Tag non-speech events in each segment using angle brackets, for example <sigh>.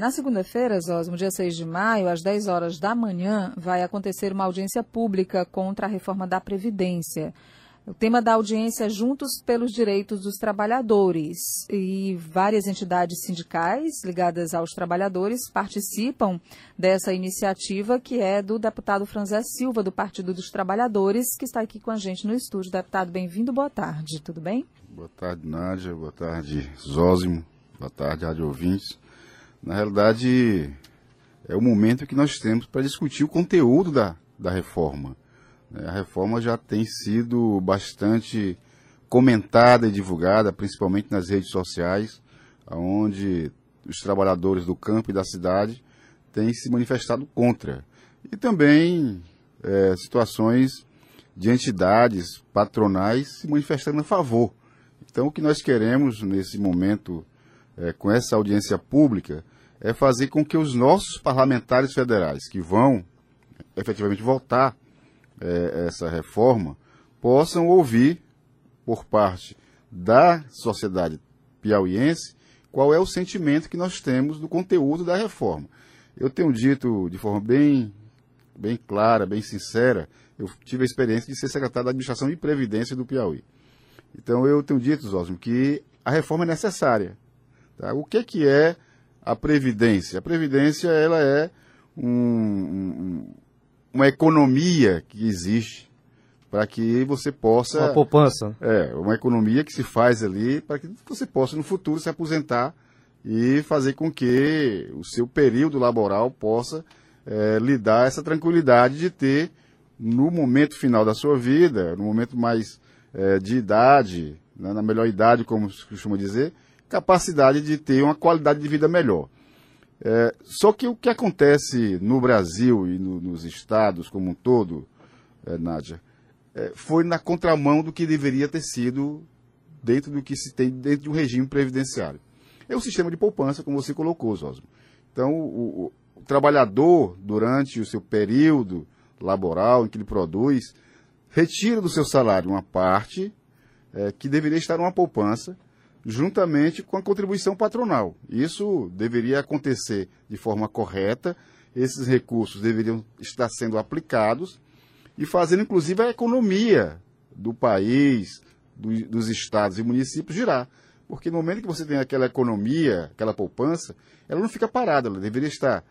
Na segunda-feira, Zosmo, dia 6 de maio, às 10 horas da manhã, vai acontecer uma audiência pública contra a reforma da Previdência. O tema da audiência é Juntos pelos Direitos dos Trabalhadores. E várias entidades sindicais ligadas aos trabalhadores participam dessa iniciativa, que é do deputado Franzé Silva, do Partido dos Trabalhadores, que está aqui com a gente no estúdio. Deputado, bem-vindo, boa tarde, tudo bem? Boa tarde, Nádia, boa tarde, Zósimo, boa tarde, rádio ouvintes. Na realidade, é o momento que nós temos para discutir o conteúdo da, da reforma é, a reforma já tem sido bastante comentada e divulgada, principalmente nas redes sociais, onde os trabalhadores do campo e da cidade têm se manifestado contra. E também é, situações de entidades patronais se manifestando a favor. Então, o que nós queremos nesse momento, é, com essa audiência pública, é fazer com que os nossos parlamentares federais, que vão efetivamente votar é, essa reforma, possam ouvir por parte da sociedade piauiense qual é o sentimento que nós temos do conteúdo da reforma. Eu tenho dito de forma bem, bem clara, bem sincera, eu tive a experiência de ser secretário da Administração de Previdência do Piauí. Então eu tenho dito, Zósimo, que a reforma é necessária. Tá? O que, que é a Previdência? A Previdência ela é um, um, uma economia que existe para que você possa. Uma poupança. É, uma economia que se faz ali para que você possa no futuro se aposentar e fazer com que o seu período laboral possa é, lhe dar essa tranquilidade de ter, no momento final da sua vida, no momento mais é, de idade, né, na melhor idade, como se costuma dizer, capacidade de ter uma qualidade de vida melhor. É, só que o que acontece no Brasil e no, nos estados como um todo, é, Nádia, é, foi na contramão do que deveria ter sido dentro do que se tem dentro de um regime previdenciário. É o sistema de poupança, como você colocou, Zosmo. Então, o, o, o trabalhador, durante o seu período laboral em que ele produz, retira do seu salário uma parte é, que deveria estar numa poupança juntamente com a contribuição patronal. Isso deveria acontecer de forma correta, esses recursos deveriam estar sendo aplicados e fazendo inclusive a economia do país, do, dos estados e municípios girar. Porque no momento que você tem aquela economia, aquela poupança, ela não fica parada, ela deveria estar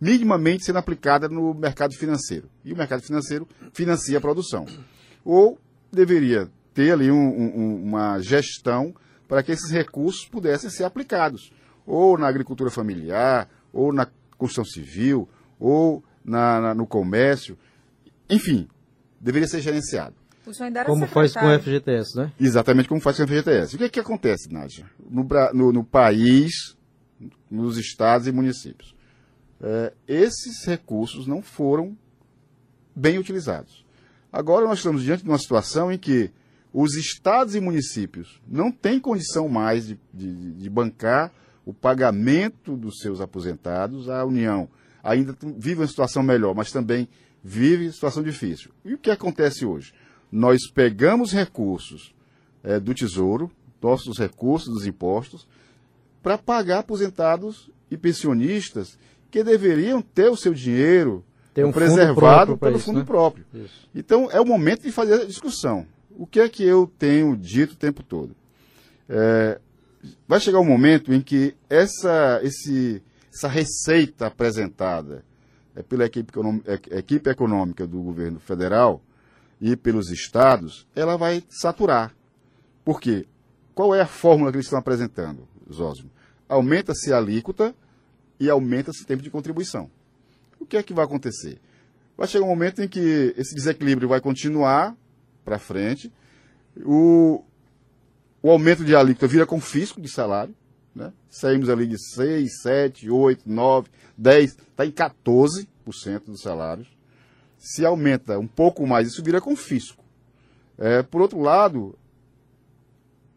minimamente sendo aplicada no mercado financeiro. E o mercado financeiro financia a produção. Ou deveria ter ali um, um, uma gestão para que esses recursos pudessem ser aplicados, ou na agricultura familiar, ou na construção civil, ou na, na, no comércio, enfim, deveria ser gerenciado. Como faz com o FGTS, né? Exatamente como faz com o FGTS. O que, é que acontece, Nádia? No, no, no, país, nos estados e municípios. É, esses recursos não foram bem utilizados. Agora nós estamos diante de uma situação em que os estados e municípios não têm condição mais de, de, de bancar o pagamento dos seus aposentados. A União ainda vive uma situação melhor, mas também vive situação difícil. E o que acontece hoje? Nós pegamos recursos é, do Tesouro, nossos recursos dos impostos, para pagar aposentados e pensionistas que deveriam ter o seu dinheiro um preservado pelo isso, fundo né? próprio. Isso. Então, é o momento de fazer a discussão o que é que eu tenho dito o tempo todo? É, vai chegar um momento em que essa, esse, essa receita apresentada é, pela equipe, é, equipe econômica do governo federal e pelos estados, ela vai saturar. Por quê? Qual é a fórmula que eles estão apresentando, Zósimo? Aumenta-se a alíquota e aumenta-se o tempo de contribuição. O que é que vai acontecer? Vai chegar um momento em que esse desequilíbrio vai continuar para frente. O, o aumento de alíquota vira confisco de salário. Né? Saímos ali de 6, 7, 8, 9, 10, está em 14% dos salários. Se aumenta um pouco mais, isso vira confisco. É, por outro lado,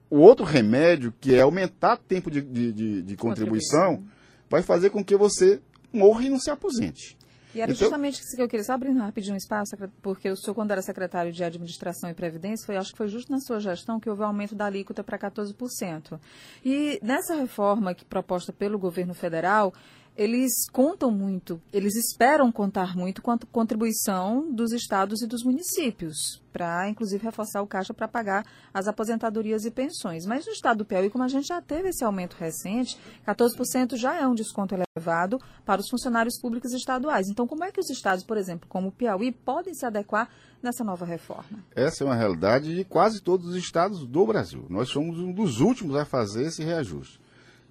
o outro remédio, que é aumentar tempo de, de, de, de contribuição, vai fazer com que você morra e não se aposente. E era então, justamente isso que eu queria, só abrindo rapidinho um espaço, porque o senhor, quando era secretário de Administração e Previdência, foi, acho que foi justo na sua gestão que houve um aumento da alíquota para 14%. E nessa reforma que proposta pelo governo federal, eles contam muito, eles esperam contar muito com a contribuição dos estados e dos municípios, para inclusive reforçar o caixa para pagar as aposentadorias e pensões. Mas no estado do Piauí, como a gente já teve esse aumento recente, 14% já é um desconto elevado para os funcionários públicos estaduais. Então, como é que os estados, por exemplo, como o Piauí, podem se adequar nessa nova reforma? Essa é uma realidade de quase todos os estados do Brasil. Nós somos um dos últimos a fazer esse reajuste.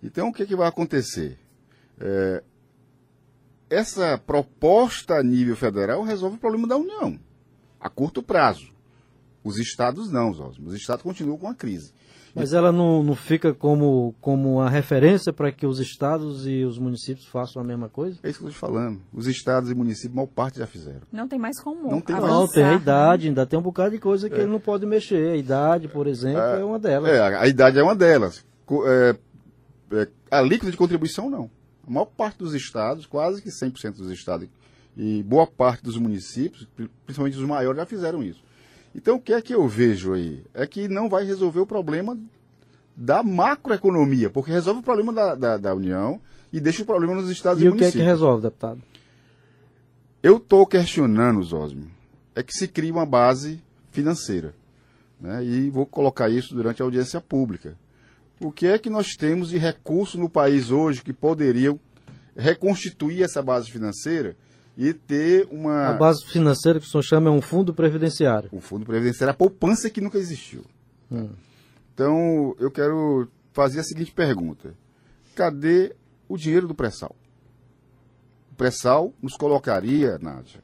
Então, o que, que vai acontecer? É, essa proposta a nível federal resolve o problema da União, a curto prazo. Os estados não. Os estados continuam com a crise. Mas ela não, não fica como, como a referência para que os estados e os municípios façam a mesma coisa? É isso que eu estou te falando. Os estados e municípios, mal parte já fizeram. Não tem mais como Não tem, avançar, não, tem a idade, ainda tem um bocado de coisa que é. ele não pode mexer. A idade, por exemplo, é, é uma delas. É, a idade é uma delas. É, é, a líquida de contribuição, não. A maior parte dos estados, quase que 100% dos estados, e boa parte dos municípios, principalmente os maiores, já fizeram isso. Então, o que é que eu vejo aí? É que não vai resolver o problema da macroeconomia, porque resolve o problema da, da, da União e deixa o problema nos estados e, e municípios. E o que é que resolve, deputado? Eu estou questionando, Zosme, é que se cria uma base financeira. Né? E vou colocar isso durante a audiência pública o que é que nós temos de recursos no país hoje que poderiam reconstituir essa base financeira e ter uma. A base financeira que o senhor chama é um fundo previdenciário. O fundo previdenciário, a poupança que nunca existiu. Hum. Então, eu quero fazer a seguinte pergunta: cadê o dinheiro do pré-sal? O pré-sal nos colocaria, Nádia,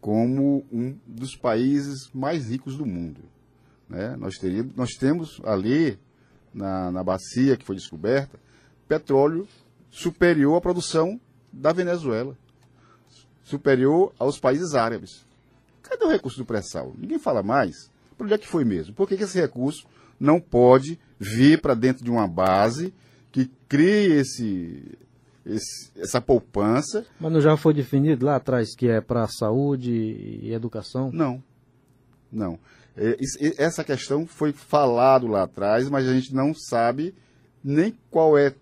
como um dos países mais ricos do mundo. Né? Nós, teríamos, nós temos ali na, na bacia que foi descoberta, petróleo superior à produção da Venezuela, superior aos países árabes. Cadê o recurso do pré-sal? Ninguém fala mais. Por onde é que foi mesmo? Por que, que esse recurso não pode vir para dentro de uma base que crie esse, esse, essa poupança? Mas não já foi definido lá atrás que é para saúde e educação? Não. Não. É, essa questão foi falado lá atrás, mas a gente não sabe nem qual é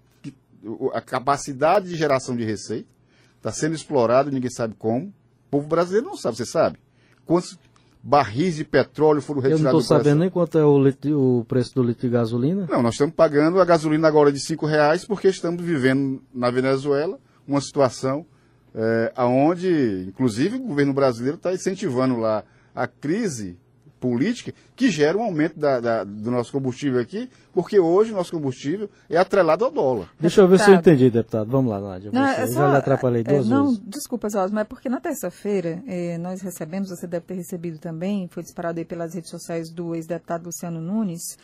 a capacidade de geração de receita. Está sendo explorado, ninguém sabe como. O povo brasileiro não sabe, você sabe? Quantos barris de petróleo foram retirados Eu não estou sabendo nem quanto é o, litro, o, preço do litro de gasolina. Não, nós estamos pagando a gasolina agora de cinco reais porque estamos vivendo na Venezuela uma situação é, onde, inclusive, o governo brasileiro está incentivando lá a crise política que gera um aumento da, da, do nosso combustível aqui, porque hoje o nosso combustível é atrelado ao dólar. Deixa eu ver deputado. se eu entendi, deputado. Vamos lá, Nádia. Não, é só, já lhe atrapalhei é, duas é, não, vezes. Desculpa, Zós, mas é porque na terça-feira eh, nós recebemos, você deve ter recebido também, foi disparado aí pelas redes sociais do ex-deputado Luciano Nunes,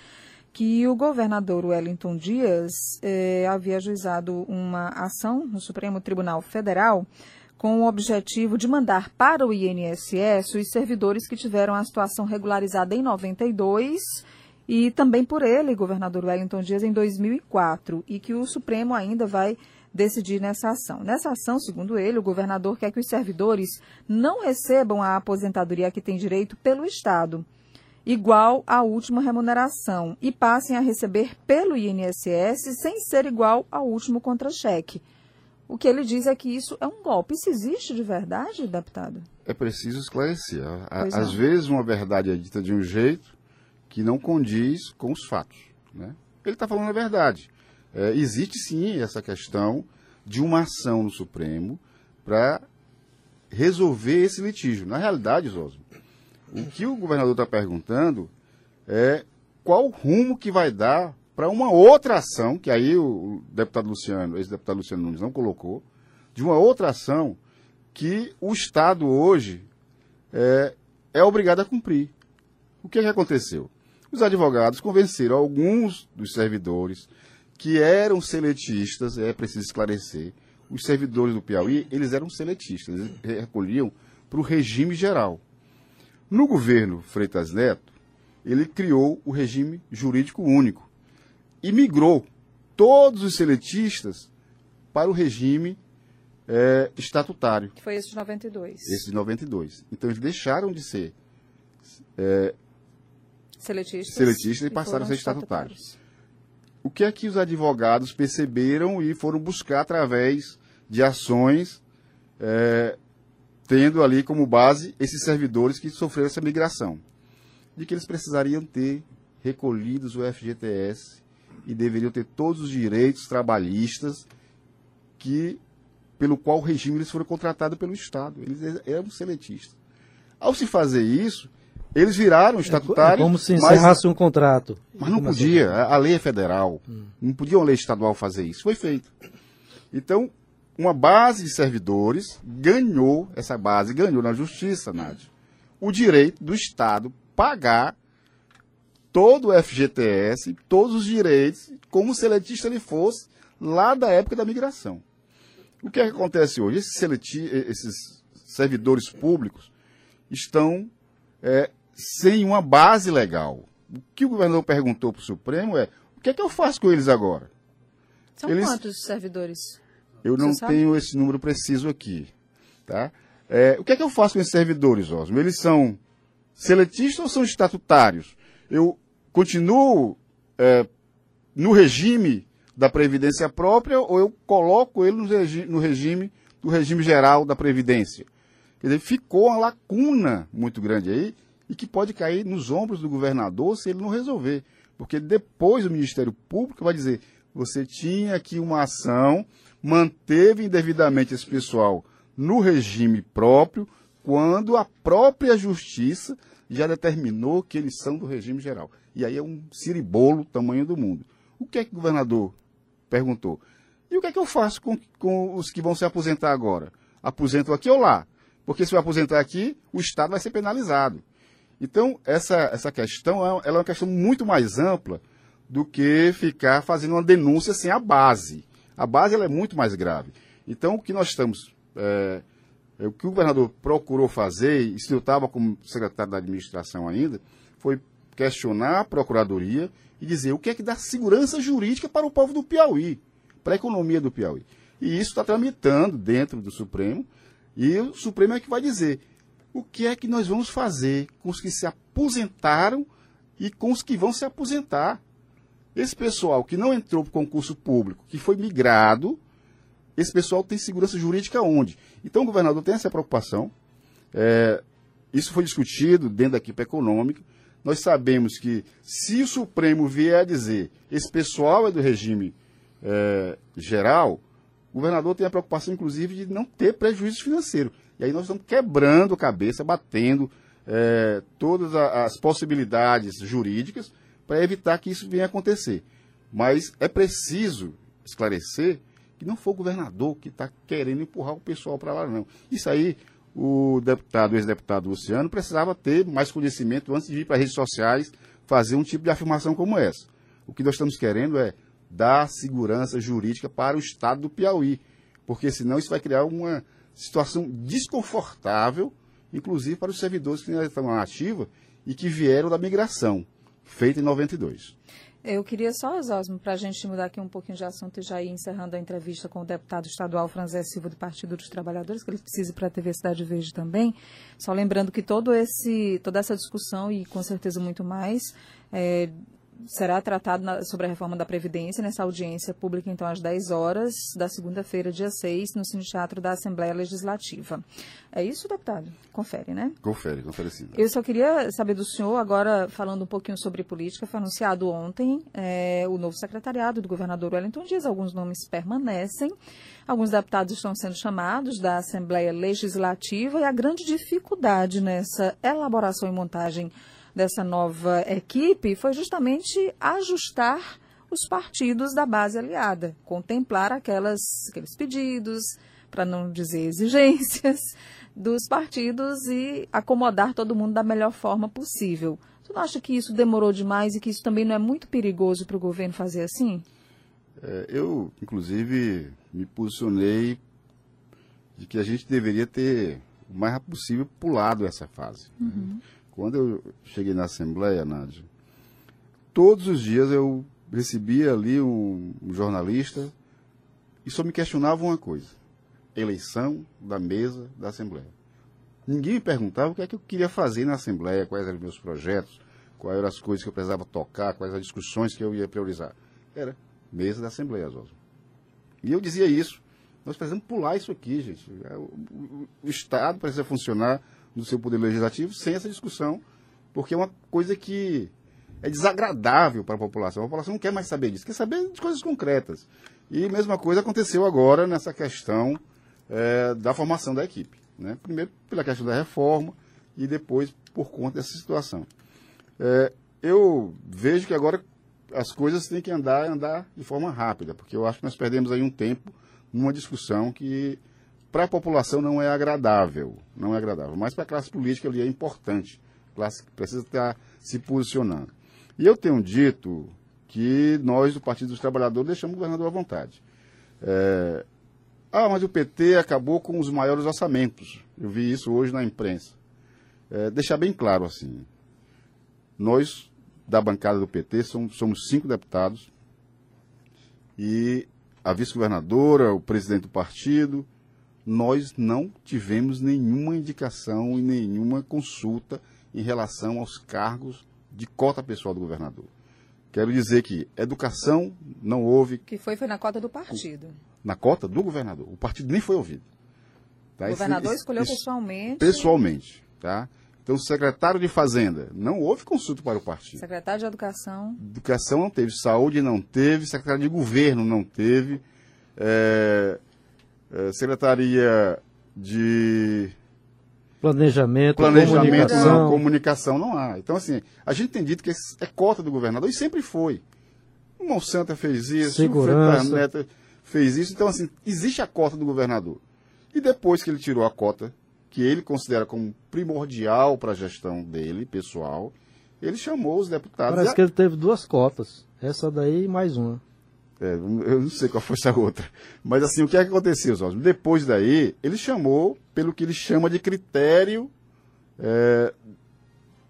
que o governador Wellington Dias eh, havia ajuizado uma ação no Supremo Tribunal Federal com o objetivo de mandar para o INSS os servidores que tiveram a situação regularizada em 92 e também por ele, governador Wellington Dias, em 2004, e que o Supremo ainda vai decidir nessa ação. Nessa ação, segundo ele, o governador quer que os servidores não recebam a aposentadoria que têm direito pelo Estado, igual à última remuneração, e passem a receber pelo INSS sem ser igual ao último contra-cheque. O que ele diz é que isso é um golpe. Isso existe de verdade, deputado? É preciso esclarecer. Às vezes uma verdade é dita de um jeito que não condiz com os fatos. Né? Ele está falando a verdade. É, existe sim essa questão de uma ação no Supremo para resolver esse litígio. Na realidade, Osmo, o que o governador está perguntando é qual rumo que vai dar para uma outra ação, que aí o deputado Luciano, ex-deputado Luciano Nunes não colocou, de uma outra ação que o Estado hoje é, é obrigado a cumprir. O que, é que aconteceu? Os advogados convenceram alguns dos servidores que eram seletistas, é preciso esclarecer, os servidores do Piauí, eles eram seletistas, eles recolhiam para o regime geral. No governo Freitas Neto, ele criou o regime jurídico único, e migrou todos os seletistas para o regime é, estatutário. Que foi esse de 92. Esse de 92. Então eles deixaram de ser é, seletistas, seletistas e, e passaram a ser estatutários. O que é que os advogados perceberam e foram buscar através de ações, é, tendo ali como base esses servidores que sofreram essa migração. De que eles precisariam ter recolhidos o FGTS e deveriam ter todos os direitos trabalhistas que pelo qual o regime eles foram contratados pelo Estado. Eles eram seletistas. Ao se fazer isso, eles viraram estatutários. É como se encerrasse mas, um contrato. Mas não podia. A, a lei é federal. Hum. Não podia uma lei estadual fazer isso. Foi feito. Então, uma base de servidores ganhou, essa base ganhou na justiça, Nádia, o direito do Estado pagar todo o FGTS, todos os direitos, como se seletista ele fosse lá da época da migração. O que, é que acontece hoje? Esses, seleti esses servidores públicos estão é, sem uma base legal. O que o governador perguntou para o Supremo é: o que é que eu faço com eles agora? São eles... quantos servidores? Eu não tenho esse número preciso aqui. Tá? É, o que é que eu faço com esses servidores, Osmo? Eles são seletistas ou são estatutários? Eu continuo é, no regime da Previdência própria ou eu coloco ele no, regi no regime do regime geral da Previdência? Quer dizer, ficou uma lacuna muito grande aí e que pode cair nos ombros do governador se ele não resolver. Porque depois o Ministério Público vai dizer: você tinha aqui uma ação manteve indevidamente esse pessoal no regime próprio, quando a própria justiça já determinou que eles são do regime geral. E aí é um ciribolo tamanho do mundo. O que é que o governador perguntou? E o que é que eu faço com, com os que vão se aposentar agora? Aposento aqui ou lá? Porque se eu aposentar aqui, o Estado vai ser penalizado. Então, essa, essa questão é, ela é uma questão muito mais ampla do que ficar fazendo uma denúncia sem a base. A base ela é muito mais grave. Então, o que nós estamos. É, é, o que o governador procurou fazer, e se eu estava como secretário da administração ainda, foi questionar a procuradoria e dizer o que é que dá segurança jurídica para o povo do Piauí, para a economia do Piauí. E isso está tramitando dentro do Supremo, e o Supremo é que vai dizer o que é que nós vamos fazer com os que se aposentaram e com os que vão se aposentar. Esse pessoal que não entrou para o concurso público, que foi migrado, esse pessoal tem segurança jurídica onde? Então o governador tem essa preocupação. É, isso foi discutido dentro da equipe econômica. Nós sabemos que se o Supremo vier a dizer esse pessoal é do regime é, geral, o governador tem a preocupação, inclusive, de não ter prejuízo financeiro. E aí nós estamos quebrando a cabeça, batendo é, todas as possibilidades jurídicas para evitar que isso venha a acontecer. Mas é preciso esclarecer que não foi o governador que está querendo empurrar o pessoal para lá, não. Isso aí, o deputado, ex-deputado Luciano, precisava ter mais conhecimento antes de vir para as redes sociais fazer um tipo de afirmação como essa. O que nós estamos querendo é dar segurança jurídica para o Estado do Piauí, porque senão isso vai criar uma situação desconfortável, inclusive para os servidores que ainda estão na ativa e que vieram da migração feita em 92. Eu queria só, Osmo, para a gente mudar aqui um pouquinho de assunto e já ir encerrando a entrevista com o deputado estadual Franzé Silva do Partido dos Trabalhadores, que ele precisa para a TV Cidade Verde também. Só lembrando que todo esse, toda essa discussão, e com certeza muito mais, é, será tratado na, sobre a reforma da Previdência nessa audiência pública, então, às 10 horas da segunda-feira, dia 6, no Cine Teatro da Assembleia Legislativa. É isso, deputado? Confere, né? Confere, confere sim. Eu só queria saber do senhor, agora falando um pouquinho sobre política, foi anunciado ontem é, o novo secretariado do governador Wellington Dias, alguns nomes permanecem, alguns deputados estão sendo chamados da Assembleia Legislativa e a grande dificuldade nessa elaboração e montagem dessa nova equipe foi justamente ajustar os partidos da base aliada, contemplar aquelas, aqueles pedidos, para não dizer exigências, <laughs> dos partidos e acomodar todo mundo da melhor forma possível. Você não acha que isso demorou demais e que isso também não é muito perigoso para o governo fazer assim? É, eu, inclusive, me posicionei de que a gente deveria ter, o mais rápido possível, pulado essa fase. Uhum. Quando eu cheguei na Assembleia, Nádia, todos os dias eu recebia ali um, jornalista e só me questionava uma coisa: eleição da mesa da Assembleia. Ninguém me perguntava o que é que eu queria fazer na Assembleia, quais eram os meus projetos, quais eram as coisas que eu precisava tocar, quais as discussões que eu ia priorizar. Era mesa da Assembleia, Zosmo. E eu dizia isso Nós precisamos pular isso aqui, gente. O, o, o Estado precisa funcionar no seu poder legislativo sem essa discussão, porque é uma coisa que é desagradável para a população. A população não quer mais saber disso, quer saber de coisas concretas. E a mesma coisa aconteceu agora nessa questão é, da formação da equipe. Né? Primeiro pela questão da reforma e depois por conta dessa situação. É, eu vejo que agora as coisas têm que andar andar de forma rápida, porque eu acho que nós perdemos aí um tempo numa discussão que para a população não é agradável, não é agradável, mas para a classe política ali é importante, a classe precisa estar se posicionando. E eu tenho dito que nós do Partido dos Trabalhadores deixamos o governador à vontade. É, ah, mas o PT acabou com os maiores orçamentos. Eu vi isso hoje na imprensa. É, deixar bem claro assim, nós da bancada do PT somos, somos cinco deputados e a vice-governadora, o presidente do partido, nós não tivemos nenhuma indicação e nenhuma consulta em relação aos cargos de cota pessoal do governador. Quero dizer que educação não houve. Que foi, foi na cota do partido. Na cota do governador. O partido nem foi ouvido. Tá? O governador escolheu pessoalmente. Pessoalmente, tá? Então, secretário de Fazenda, não houve consulta para o partido. Secretário de Educação. Educação não teve, saúde não teve, secretário de Governo não teve, é, Secretaria de. Planejamento, Planejamento comunicação. Não, comunicação não há. Então, assim, a gente tem dito que é cota do governador e sempre foi. O Monsanto fez isso, Segurança. o Neto fez isso. Então, assim, existe a cota do governador. E depois que ele tirou a cota que ele considera como primordial para a gestão dele, pessoal, ele chamou os deputados. Parece a... que ele teve duas cotas. Essa daí e mais uma. É, eu não sei qual foi essa outra. Mas assim, o que, é que aconteceu, Oswaldo? Depois daí, ele chamou pelo que ele chama de critério é,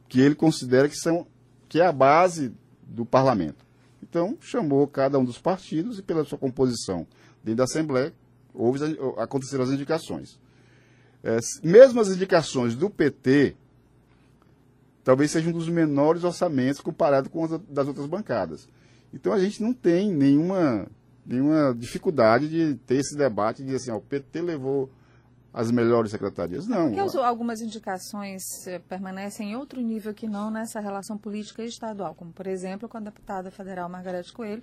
que ele considera que, são, que é a base do parlamento. Então, chamou cada um dos partidos e pela sua composição dentro da Assembleia, houve, aconteceram as indicações. É, mesmo as indicações do PT, talvez seja um dos menores orçamentos comparado com as das outras bancadas. Então a gente não tem nenhuma, nenhuma dificuldade de ter esse debate de assim, ó, o PT levou as melhores secretarias. Não. Porque algumas indicações eh, permanecem em outro nível que não nessa relação política estadual, como por exemplo com a deputada federal Margarete Coelho,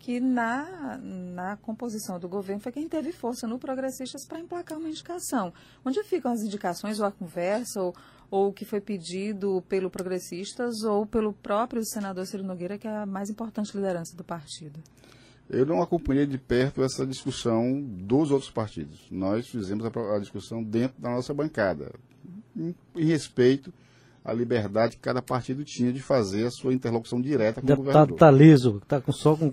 que na, na composição do governo foi quem teve força no Progressistas para emplacar uma indicação. Onde ficam as indicações ou a conversa ou, ou o que foi pedido pelo Progressistas ou pelo próprio senador Ciro Nogueira, que é a mais importante liderança do partido? Eu não acompanhei de perto essa discussão dos outros partidos. Nós fizemos a, a discussão dentro da nossa bancada, em, em respeito a liberdade que cada partido tinha de fazer a sua interlocução direta com Deputado o governador. Tá liso, está com, só com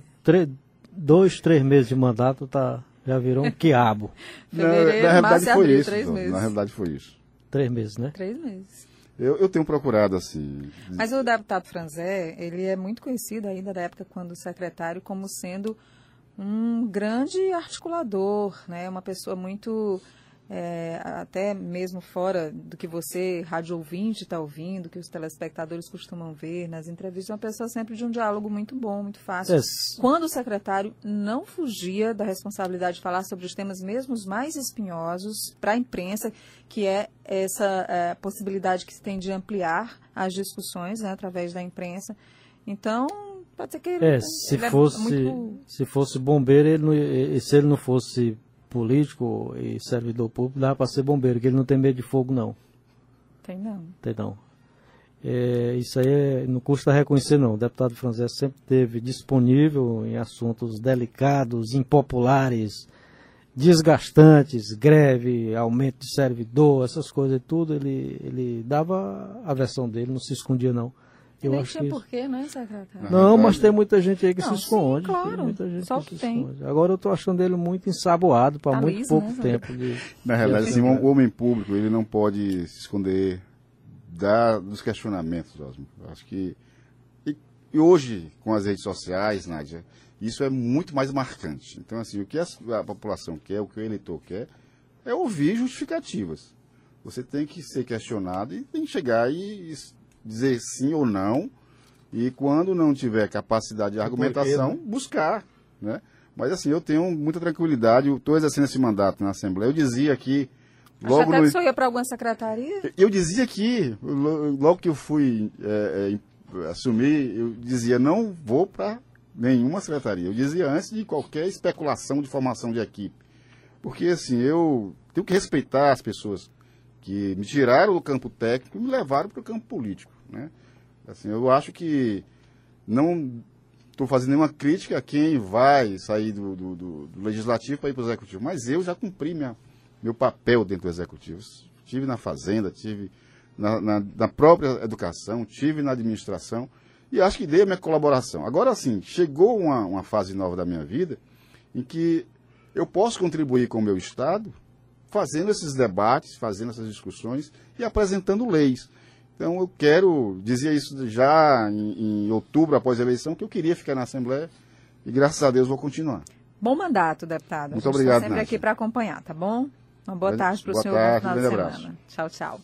dois, três meses de mandato, tá, já virou um quiabo. <laughs> na, na realidade foi abril, isso. Três meses. Na realidade foi isso. Três meses, né? Três meses. Eu, eu tenho procurado assim. Mas o deputado Franzé, ele é muito conhecido ainda da época quando secretário como sendo um grande articulador, né? Uma pessoa muito é, até mesmo fora do que você, rádio ouvinte, está ouvindo, que os telespectadores costumam ver nas entrevistas, uma pessoa sempre de um diálogo muito bom, muito fácil. Yes. Quando o secretário não fugia da responsabilidade de falar sobre os temas mesmo os mais espinhosos para a imprensa, que é essa é, possibilidade que se tem de ampliar as discussões né, através da imprensa. Então, pode ser que é, ele, se ele é fosse é muito... se fosse bombeiro, ele não, se ele não fosse político e servidor público, dá para ser bombeiro, que ele não tem medo de fogo, não. Tem não. Tem não. É, isso aí é, não custa reconhecer, não. O deputado Franzé sempre esteve disponível em assuntos delicados, impopulares, desgastantes, greve, aumento de servidor, essas coisas e tudo. Ele, ele dava a versão dele, não se escondia, não. Eu Nem acho tinha que... porquê, né, secretário? Não, mas tem muita gente aí que não, se esconde. Sim, claro. Tem muita gente Só que, que se tem. esconde. Agora eu estou achando ele muito ensaboado para tá muito pouco né, tempo. De... Na realidade, assim, o homem público ele não pode se esconder da, dos questionamentos, Osmo. Acho que. E, e, hoje, com as redes sociais, Nádia, isso é muito mais marcante. Então, assim, o que a, a população quer, o que o eleitor quer, é ouvir justificativas. Você tem que ser questionado e tem que chegar e dizer sim ou não, e quando não tiver capacidade de argumentação, né? buscar. Né? Mas assim, eu tenho muita tranquilidade, estou exercendo esse mandato na Assembleia. Eu dizia aqui. Logo até no... que o senhor ia para alguma secretaria? Eu dizia aqui, logo que eu fui é, é, assumir, eu dizia, não vou para nenhuma secretaria. Eu dizia antes de qualquer especulação de formação de equipe. Porque assim, eu tenho que respeitar as pessoas que me tiraram do campo técnico e me levaram para o campo político. Né? Assim, eu acho que não estou fazendo nenhuma crítica a quem vai sair do, do, do, do legislativo para ir para o executivo, mas eu já cumpri minha, meu papel dentro do executivo. Tive na fazenda, tive na, na, na própria educação, tive na administração e acho que dei a minha colaboração. Agora sim, chegou uma, uma fase nova da minha vida em que eu posso contribuir com o meu Estado fazendo esses debates, fazendo essas discussões e apresentando leis. Então eu quero, dizia isso já em, em, outubro, após a eleição, que eu queria ficar na Assembleia e graças a Deus vou continuar. Bom mandato, deputado. Muito obrigado, sempre aqui para acompanhar, tá bom? Uma boa tarde para o senhor. Tarde, no final de semana. Tchau, tchau.